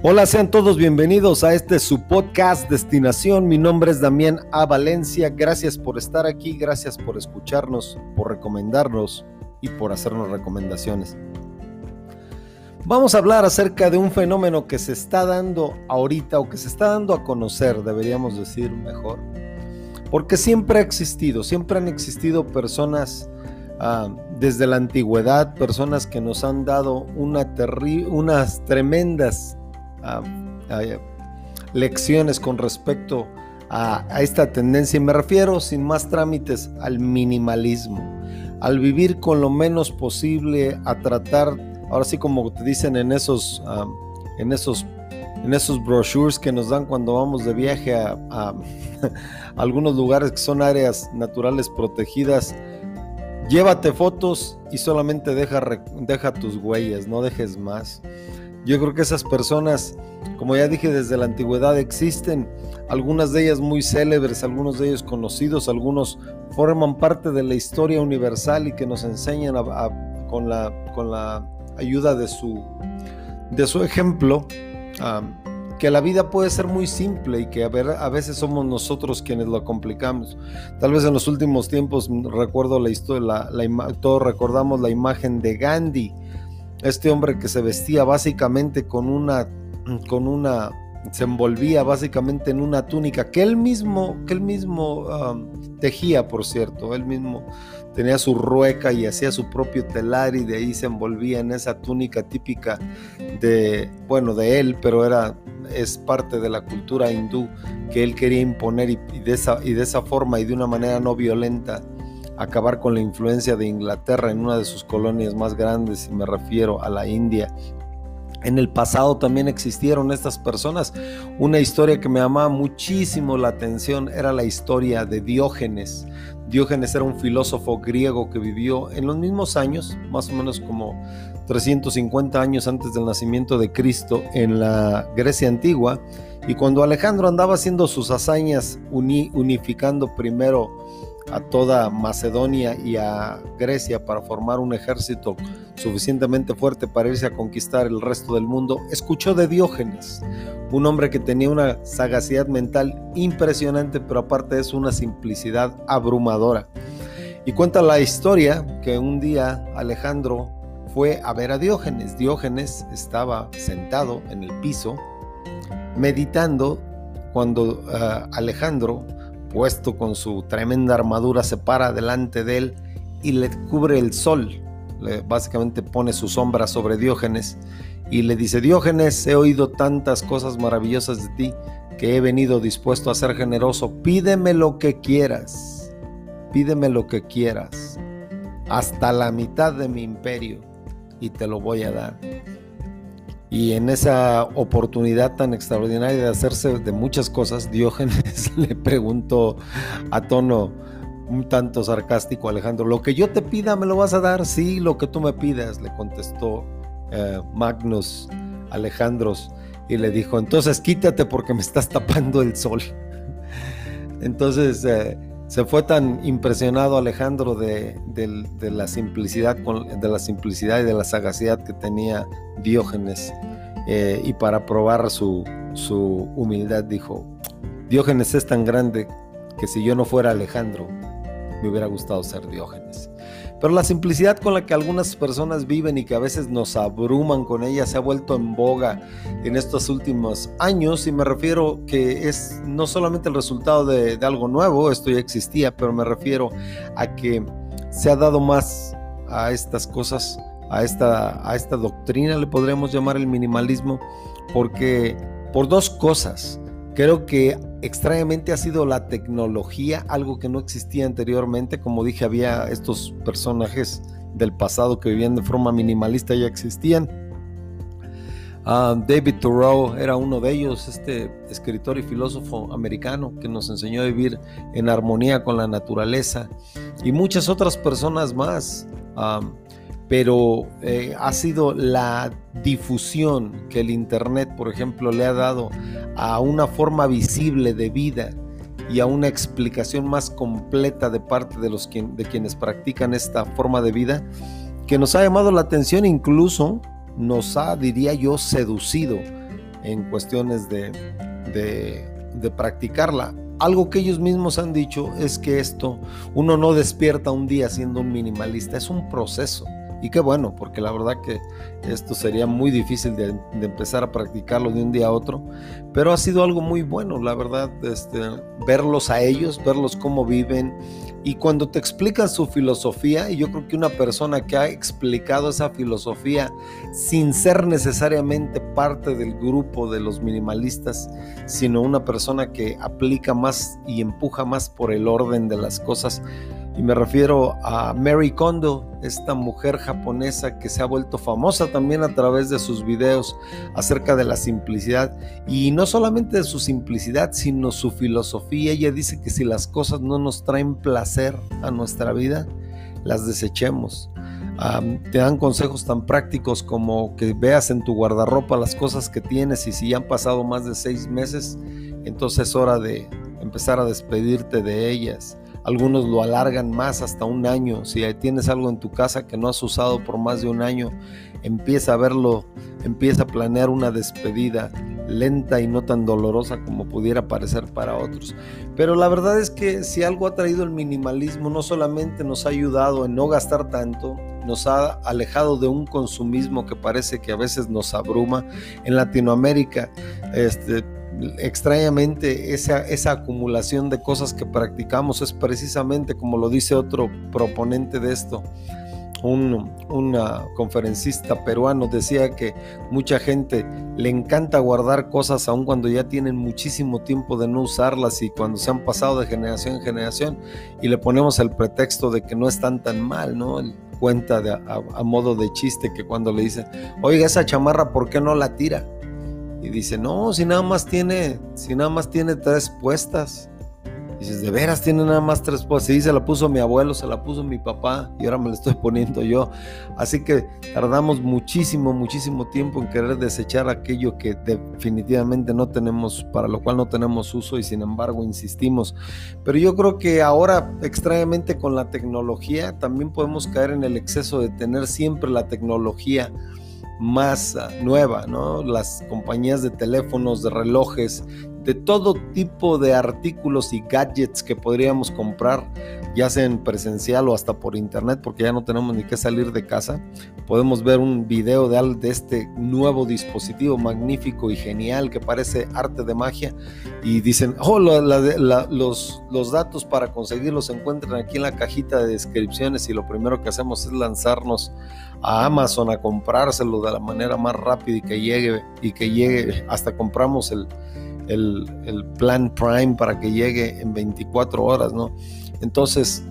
Hola, sean todos bienvenidos a este su podcast Destinación. Mi nombre es Damián A. Valencia. Gracias por estar aquí, gracias por escucharnos, por recomendarnos y por hacernos recomendaciones. Vamos a hablar acerca de un fenómeno que se está dando ahorita o que se está dando a conocer, deberíamos decir mejor. Porque siempre ha existido, siempre han existido personas ah, desde la antigüedad, personas que nos han dado una unas tremendas lecciones con respecto a, esta tendencia y me refiero sin más trámites al minimalismo, al vivir con lo menos posible, a tratar, ahora sí como te dicen en esos, en esos, en esos brochures que nos dan cuando vamos de viaje a, algunos lugares que son áreas naturales protegidas, llévate fotos y solamente deja, deja tus huellas, no dejes más. Yo creo que esas personas, como ya dije desde la antigüedad, existen, algunas de ellas muy célebres, algunos de ellos conocidos, algunos forman parte de la historia universal y que nos enseñan con, la, con la ayuda de su, de su ejemplo. que la vida puede ser muy simple y que a, ver, a, veces somos nosotros quienes lo complicamos. Tal vez en los últimos tiempos recuerdo la historia, la, todos recordamos la imagen de Gandhi, este hombre que se vestía básicamente con una, con una, se envolvía básicamente en una túnica que él mismo, que él mismo tejía, por cierto, él mismo tenía su rueca y hacía su propio telar y de ahí se envolvía en esa túnica típica de, bueno, de él, pero era, es parte de la cultura hindú que él quería imponer y, de, esa, y de esa forma y de una manera no violenta acabar con la influencia de Inglaterra en una de sus colonias más grandes, y me refiero a la India. En el pasado también existieron estas personas. Una historia que me llamaba muchísimo la atención era la historia de Diógenes. Diógenes era un filósofo griego que vivió en los mismos años, más o menos como 350 años antes del nacimiento de Cristo en la Grecia antigua. Y cuando Alejandro andaba haciendo sus hazañas unificando primero a toda Macedonia y a Grecia para formar un ejército suficientemente fuerte para irse a conquistar el resto del mundo, escuchó de Diógenes, un hombre que tenía una sagacidad mental impresionante, pero aparte eso una simplicidad abrumadora. Y cuenta la historia que un día Alejandro fue a ver a Diógenes. Diógenes estaba sentado en el piso meditando cuando eh, Alejandro puesto con su tremenda armadura, se para delante de él y le cubre el sol. Le, básicamente pone su sombra sobre Diógenes y le dice, Diógenes, he oído tantas cosas maravillosas de ti que he venido dispuesto a ser generoso. Pídeme lo que quieras, pídeme lo que quieras, hasta la mitad de mi imperio y te lo voy a dar. Y en esa oportunidad tan extraordinaria de hacerse de muchas cosas, Diógenes le preguntó a tono un tanto sarcástico a Alejandro, lo que yo te pida me lo vas a dar, sí, lo que tú me pidas, le contestó eh, Magnus Alejandros y le dijo, entonces quítate porque me estás tapando el sol. entonces eh, se fue tan impresionado Alejandro de, la simplicidad, de la simplicidad y de la sagacidad que tenía Diógenes. Eh, y para probar su, su humildad dijo, Diógenes es tan grande que si yo no fuera Alejandro, me hubiera gustado ser Diógenes. Pero la simplicidad con la que algunas personas viven y que a veces nos abruman con ella se ha vuelto en boga en estos últimos años y me refiero que es no solamente el resultado de, algo nuevo, esto ya existía, pero me refiero a que se ha dado más a estas cosas, a esta, a esta doctrina, le podríamos llamar el minimalismo, porque por dos cosas. Creo que extrañamente ha sido la tecnología, algo que no existía anteriormente. Como dije, había estos personajes del pasado que vivían de forma minimalista, ya existían. Ah, David Thoreau era uno de ellos, este escritor y filósofo americano que nos enseñó a vivir en armonía con la naturaleza y muchas otras personas más. Ah, pero eh, ha sido la difusión que el Internet, por ejemplo, le ha dado a una forma visible de vida y a una explicación más completa de parte de, los de quienes practican esta forma de vida, que nos ha llamado la atención, incluso nos ha, diría yo, seducido en cuestiones de, de practicarla. Algo que ellos mismos han dicho es que esto, uno no despierta un día siendo un minimalista, es un proceso. Y qué bueno, porque la verdad que esto sería muy difícil de, empezar a practicarlo de un día a otro, pero ha sido algo muy bueno, la verdad, este, verlos a ellos, verlos cómo viven. Y cuando te explican su filosofía, y yo creo que una persona que ha explicado esa filosofía sin ser necesariamente parte del grupo de los minimalistas, sino una persona que aplica más y empuja más por el orden de las cosas, y me refiero a Mary Kondo, esta mujer japonesa que se ha vuelto famosa también a través de sus videos acerca de la simplicidad. Y no solamente de su simplicidad, sino su filosofía. Ella dice que si las cosas no nos traen placer a nuestra vida, las desechemos. te dan consejos tan prácticos como que veas en tu guardarropa las cosas que tienes y si ya han pasado más de seis meses, entonces es hora de empezar a despedirte de ellas algunos lo alargan más hasta un año. Si tienes algo en tu casa que no has usado por más de un año, empieza a verlo, empieza a planear una despedida lenta y no tan dolorosa como pudiera parecer para otros. Pero la verdad es que si algo ha traído el minimalismo, no solamente nos ha ayudado en no gastar tanto, nos ha alejado de un consumismo que parece que a veces nos abruma. En Latinoamérica, este, extrañamente esa, esa acumulación de cosas que practicamos es precisamente como lo dice otro proponente de esto, un conferencista peruano decía que mucha gente le encanta guardar cosas aun cuando ya tienen muchísimo tiempo de no usarlas y cuando se han pasado de generación en generación y le ponemos el pretexto de que no están tan mal, ¿no? cuenta de, a, modo de chiste que cuando le dicen, oiga, esa chamarra, ¿por qué no la tira? Y dice, no, si nada más tiene, si nada más tiene tres puestas. Dices, de veras tiene nada más tres puestas. Sí, se la puso mi abuelo, se la puso mi papá y ahora me la estoy poniendo yo. Así que tardamos muchísimo, muchísimo tiempo en querer desechar aquello que definitivamente no tenemos, para lo cual no tenemos uso y sin embargo insistimos. Pero yo creo que ahora, extrañamente con la tecnología, también podemos caer en el exceso de tener siempre la tecnología más ah, nueva, ¿no? Las compañías de teléfonos, de relojes, de todo tipo de artículos y gadgets que podríamos comprar, ya sea en presencial o hasta por internet, porque ya no tenemos ni que salir de casa. Podemos ver un video de, de este nuevo dispositivo magnífico y genial que parece arte de magia y dicen, oh, los, los datos para conseguirlos se encuentran aquí en la cajita de descripciones y lo primero que hacemos es lanzarnos a Amazon a comprárselo de la manera más rápida y que llegue y que llegue hasta compramos el, el, plan Prime para que llegue en 24 horas, ¿no? Entonces,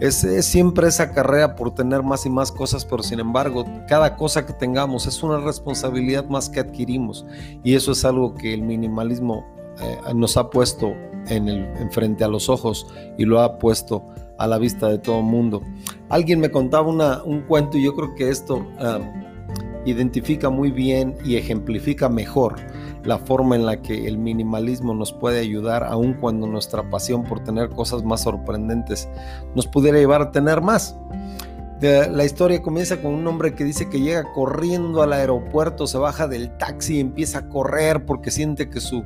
es, siempre esa carrera por tener más y más cosas, pero sin embargo, cada cosa que tengamos es una responsabilidad más que adquirimos. Y eso es algo que el minimalismo eh, nos ha puesto en, el, frente a los ojos y lo ha puesto a la vista de todo mundo. Alguien me contaba un cuento y yo creo que esto ah, identifica muy bien y ejemplifica mejor la forma en la que el minimalismo nos puede ayudar, aun cuando nuestra pasión por tener cosas más sorprendentes nos pudiera llevar a tener más. La historia comienza con un hombre que dice que llega corriendo al aeropuerto, se baja del taxi y empieza a correr porque siente que su,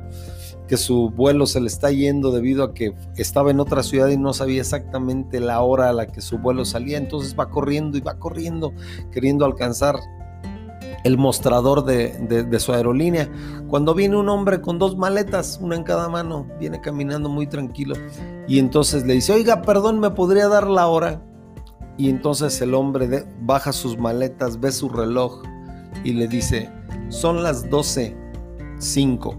que su vuelo se le está yendo debido a que estaba en otra ciudad y no sabía exactamente la hora a la que su vuelo salía. Entonces va corriendo y va corriendo, queriendo alcanzar el mostrador de, su aerolínea. Cuando viene un hombre con dos maletas, una en cada mano, viene caminando muy tranquilo. Y entonces le dice, oiga, perdón, ¿me podría dar la hora? Y entonces el hombre baja sus maletas, ve su reloj y le dice, son las 12.05.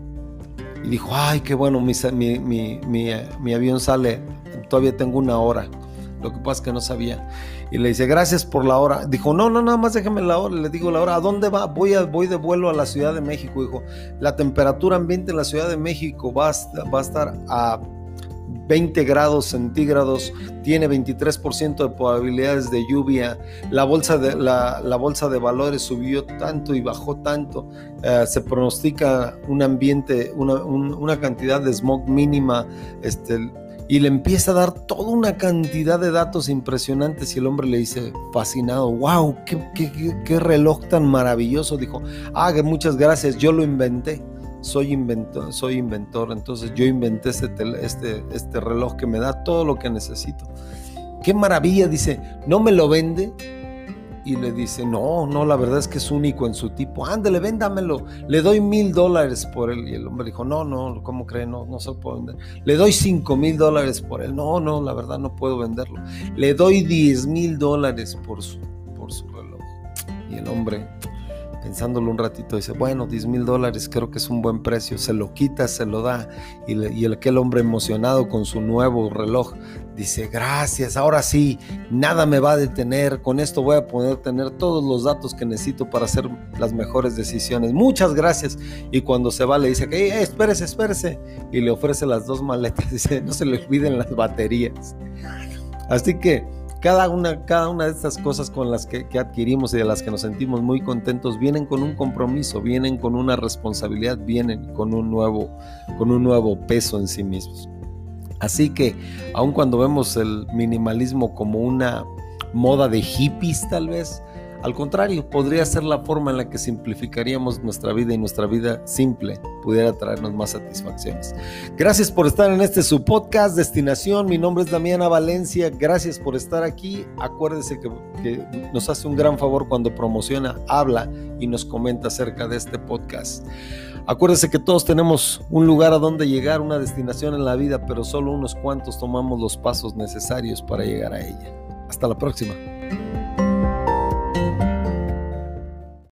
Y dijo, ay, qué bueno, mi, mi, mi avión sale, todavía tengo una hora. Lo que pasa es que no sabía. Y le dice, gracias por la hora. Dijo, no, no, nada más déjeme la hora. Le digo la hora, ¿a dónde va? Voy, a, voy de vuelo a la Ciudad de México. Dijo, la temperatura ambiente en la Ciudad de México va a, va a estar a 20 grados centígrados, tiene 23% de probabilidades de lluvia, la bolsa de, la, bolsa de valores subió tanto y bajó tanto, eh, se pronostica un ambiente, una, una, cantidad de smog mínima, este, y le empieza a dar toda una cantidad de datos impresionantes y el hombre le dice fascinado, wow, qué, reloj tan maravilloso. Dijo, ah, muchas gracias, yo lo inventé. Soy inventor, soy inventor, entonces yo inventé este, este, este reloj que me da todo lo que necesito. Qué maravilla, dice, ¿no me lo vende? Y le dice, no, no, la verdad es que es único en su tipo. Ándale, véndamelo. Le doy mil dólares por él. Y el hombre dijo, no, no, ¿cómo cree? No, no se puede vender. Le doy cinco mil dólares por él. No, no, la verdad no puedo venderlo. Le doy diez mil dólares por su, por su reloj. Y el hombre pensándolo un ratito, dice, bueno, 10 mil dólares creo que es un buen precio, se lo quita, se lo da. Y, y aquel hombre emocionado con su nuevo reloj dice, gracias, ahora sí, nada me va a detener, con esto voy a poder tener todos los datos que necesito para hacer las mejores decisiones. Muchas gracias. Y cuando se va le dice, que eh, espérese, espérese. Y le ofrece las dos maletas, dice, no se le olviden las baterías. Así que cada una, cada una de estas cosas con las que, adquirimos y de las que nos sentimos muy contentos vienen con un compromiso, vienen con una responsabilidad, vienen con un nuevo, con un nuevo peso en sí mismos. Así que, aun cuando vemos el minimalismo como una moda de hippies tal vez, al contrario, podría ser la forma en la que simplificaríamos nuestra vida y nuestra vida simple pudiera traernos más satisfacciones. Gracias por estar en este su podcast Destinación. Mi nombre es Damiana Valencia. Gracias por estar aquí. Acuérdese que, que nos hace un gran favor cuando promociona, habla y nos comenta acerca de este podcast. Acuérdese que todos tenemos un lugar a donde llegar, una destinación en la vida, pero solo unos cuantos tomamos los pasos necesarios para llegar a ella. Hasta la próxima.